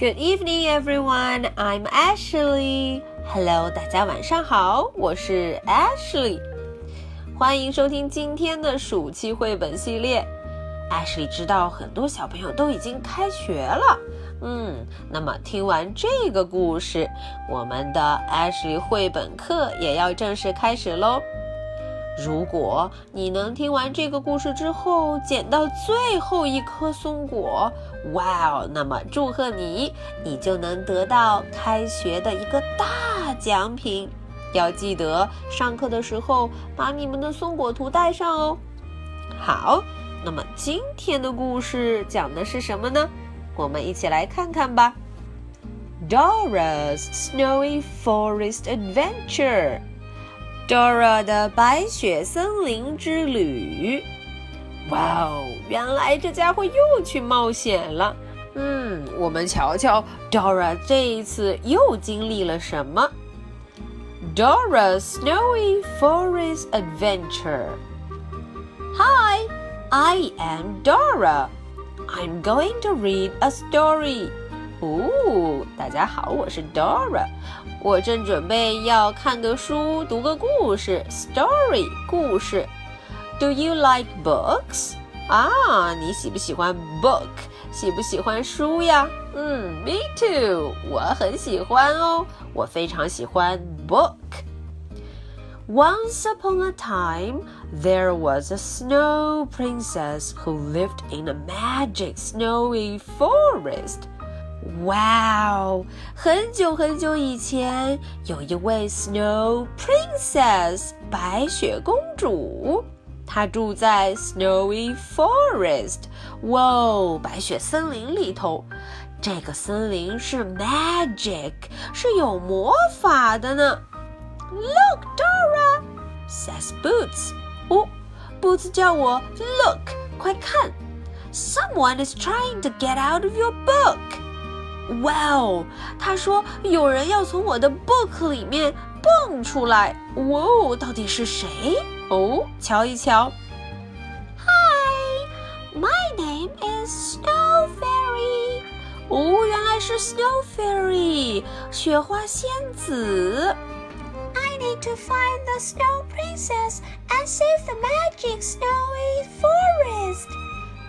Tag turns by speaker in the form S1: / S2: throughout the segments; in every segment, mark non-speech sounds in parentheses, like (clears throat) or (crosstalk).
S1: Good evening, everyone. I'm Ashley. Hello，大家晚上好，我是 Ashley。欢迎收听今天的暑期绘本系列。Ashley 知道很多小朋友都已经开学了，嗯，那么听完这个故事，我们的 Ashley 绘本课也要正式开始喽。如果你能听完这个故事之后捡到最后一颗松果，哇哦！那么祝贺你，你就能得到开学的一个大奖品。要记得上课的时候把你们的松果图带上哦。好，那么今天的故事讲的是什么呢？我们一起来看看吧。Dora's Snowy Forest Adventure。Dora 的白雪森林之旅，哇哦！原来这家伙又去冒险了。嗯，我们瞧瞧 Dora 这一次又经历了什么 Dora Snowy Forest Adventure. Hi, I am Dora. I'm going to read a story. 哦，大家好，我是 Dora，我正准备要看个书，读个故事，story 故事。Do you like books？啊，你喜不喜欢 book？喜不喜欢书呀？嗯，me too，我很喜欢哦，我非常喜欢 book。Once upon a time, there was a snow princess who lived in a magic snowy forest. 哇哦！很久很久以前，有一位 Snow Princess 白雪公主， 她住在 Snowy Forest。哇哦，白雪森林里头，这个森林是 magic，是有魔法的呢。Look, Dora says Boots。哦，Boots 叫我 Look，快看，Someone is trying to get out of your book。哇哦！他说有人要从我的 book 里面 蹦出来。哇哦，到底是谁？哦，瞧一瞧。Hi, my name is Snow Fairy。哦，原来是 Snow Fairy，雪花仙子。I need to find the Snow Princess and save the magic snowy forest。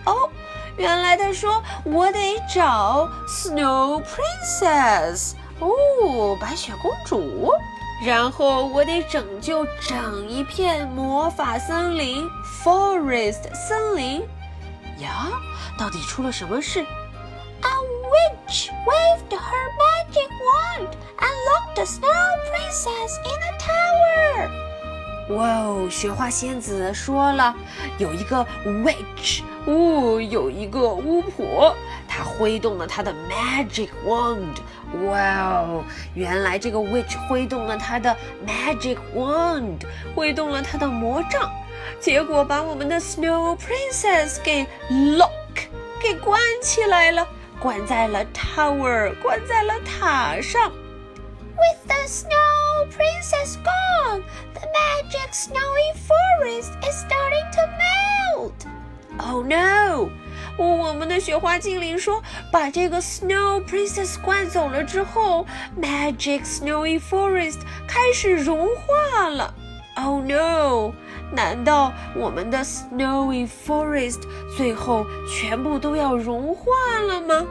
S1: 哦。原来他说我得找 Snow Princess 哦，白雪公主，然后我得拯救整一片魔法森林 Forest 森林呀！到底出了什么事？A witch waved her magic wand and locked the Snow Princess in a tower. 哇哦！雪花仙子说了，有一个 witch，哦，有一个巫婆，她挥动了她的 magic wand。哇哦！原来这个 witch 挥动了她的 magic wand，挥动了她的魔杖，结果把我们的 Snow Princess 给 lock，给关起来了，关在了 tower，关在了塔上。With the Snow Princess gone, the magic snowy forest is starting to melt. Oh no! 我们的雪花精灵说，把这个 Snow Princess 关走了之后，Magic Snowy Forest 开始融化了。Oh no! 难道我们的 Snowy Forest 最后全部都要融化了吗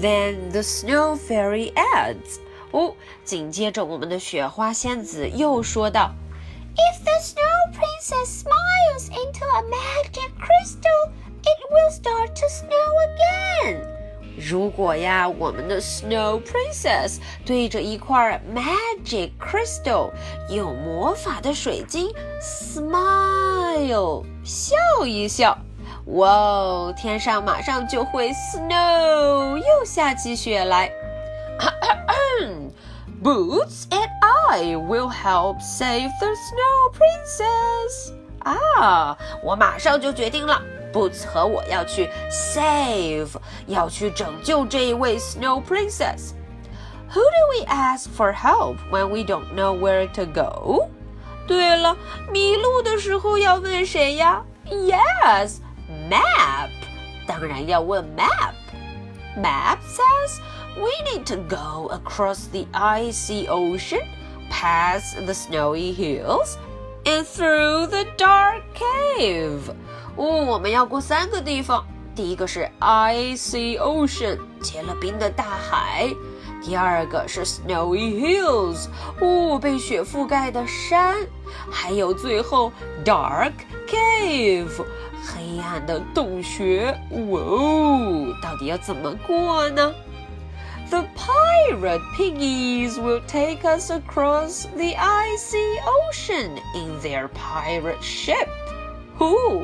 S1: ？Then the Snow Fairy adds. 哦，紧接着我们的雪花仙子又说道：“If the Snow Princess smiles into a magic crystal, it will start to snow again。”如果呀，我们的 Snow Princess 对着一块 magic crystal 有魔法的水晶 smile 笑一笑，哇哦，天上马上就会 snow 又下起雪来。Boots (clears throat) and I will help save the Snow Princess. 啊，我马上就决定了 ，Boots 和我要去 save，要去拯救这一位 Snow Princess。Who do we ask for help when we don't know where to go？对了，迷路的时候要问谁呀？Yes，map，当然要问 map。 Map says we need to go across the icy ocean, past the snowy hills, and through the dark cave. 哦，我们要过三个地方。第一个是 icy ocean，结了冰的大海。第二个是 snowy hills，哦，被雪覆盖的山。还有最后 dark cave，黑暗的洞穴。哇哦，到底要怎么过呢？The pirate piggies will take us across the icy ocean in their pirate ship. 呼，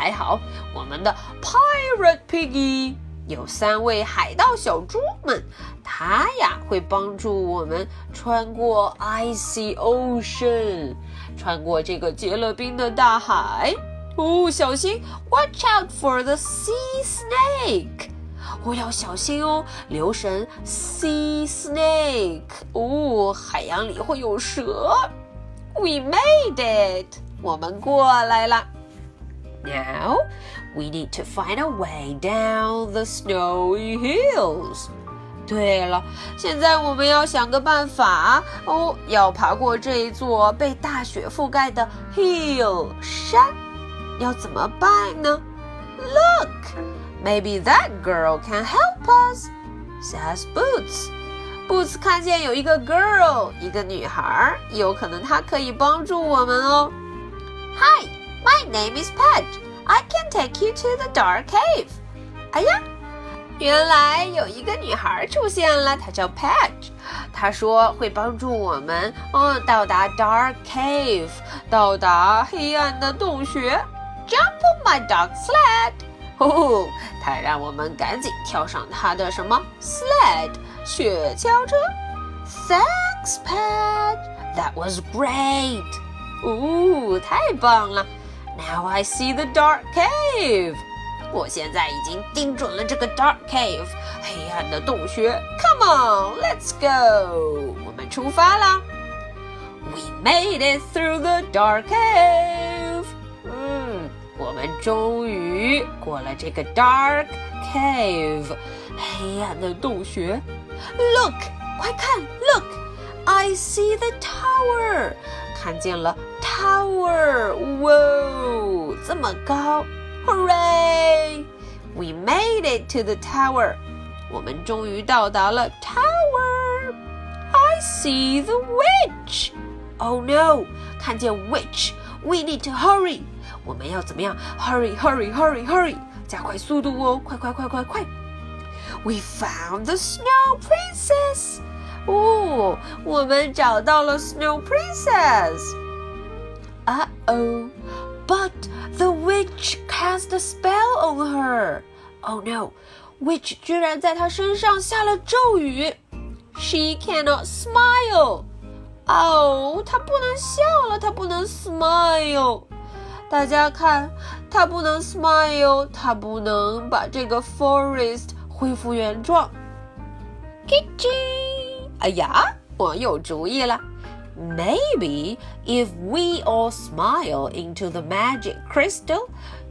S1: 还好我们的 pirate piggy 有三位海盗小猪们，它呀会帮助我们穿过 icy ocean，穿过这个结了冰的大海。哦，小心！Watch out for the sea snake！我要小心哦，留神 sea snake！哦，海洋里会有蛇。We made it！我们过来了。 Now we need to find a way down the snowy hills. 对了，现在我们要想个办法哦，要爬过这一座被大雪覆盖的 hill 山，要怎么办呢？Look, maybe that girl can help us, says Boots. Boots 看见有一个 girl，一个女孩，有可能她可以帮助我们哦。Hi. My name is Pudge. I can take you to the dark cave. 哎呀，原来有一个女孩出现了，她叫 Pudge。她说会帮助我们，嗯，到达 dark cave，到达黑暗的洞穴。Jump on my dark sled. 哦，她让我们赶紧跳上她的什么 sled 雪橇车。Thanks, Pudge. That was great. 哦，太棒了。 now I see the dark cave. 我现在已经盯准了这个 dark cave，黑暗的洞穴。Come on, let's go. 我们出发啦。We made it through the dark cave. 嗯，我们终于过了这个 dark cave，黑暗的洞穴。Look，快看，Look, I see the tower. 看见了 tower，哇，这么高！Hooray! We made it to the tower. 我们终于到达了 tower. I see the witch. Oh no! 看见 witch. We need to hurry. 我们要怎么样？Hurry, hurry, hurry, hurry！加快速度哦！快快快快快！We found the snow princess. 哦，我们找到了 Snow Princess。 Uh oh, but the witch cast a spell on her. Oh no, witch 居然在她身上下了咒语。She cannot smile. 哦，她不能笑了，她不能 smile。大家看，她不能 smile，她不能把这个 forest 恢复原状。Kitty。哎呀，我有主意了。 Maybe if we all smile into the magic crystal,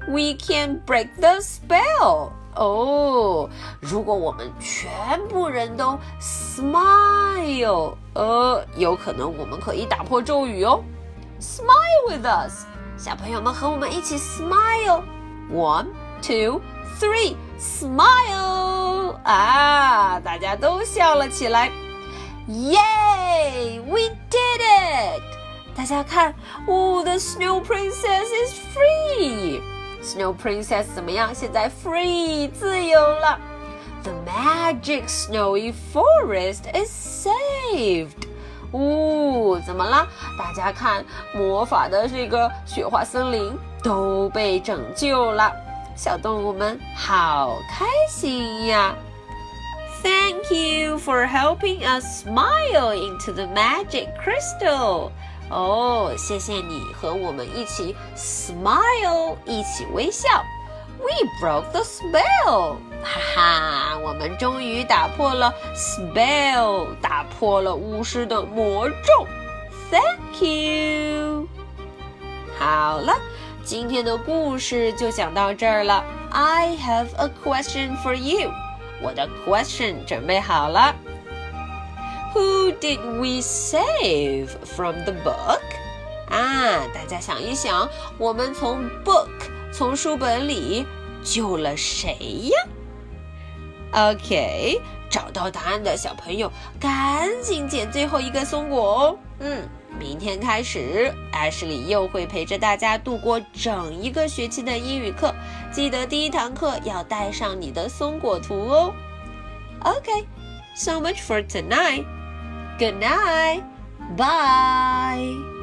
S1: we can break the spell. 哦，如果我们全部人都 smile，呃，有可能我们可以打破咒语哦。Smile with us，小朋友们和我们一起 smile。One, two, three, smile！啊，大家都笑了起来。Yay! We did it! 大家看，哦，The Snow Princess is free. Snow Princess 怎么样？现在 free 自由了。The magic snowy forest is saved. 哦，怎么了？大家看，魔法的这个雪花森林都被拯救了，小动物们好开心呀！Thank you for helping us smile into the magic crystal. 哦，谢谢你和我们一起 smile，一起微笑。We broke the spell，哈哈，我们终于打破了 spell，打破了巫师的魔咒。Thank you。好了，今天的故事就讲到这儿了。I have a question for you。我的 question 准备好了。Did we save from the book？啊，大家想一想，我们从 book 从书本里救了谁呀？OK，找到答案的小朋友，赶紧捡最后一个松果哦。嗯，明天开始，艾什里又会陪着大家度过整一个学期的英语课。记得第一堂课要带上你的松果图哦。OK，so much for tonight. Good night. Bye.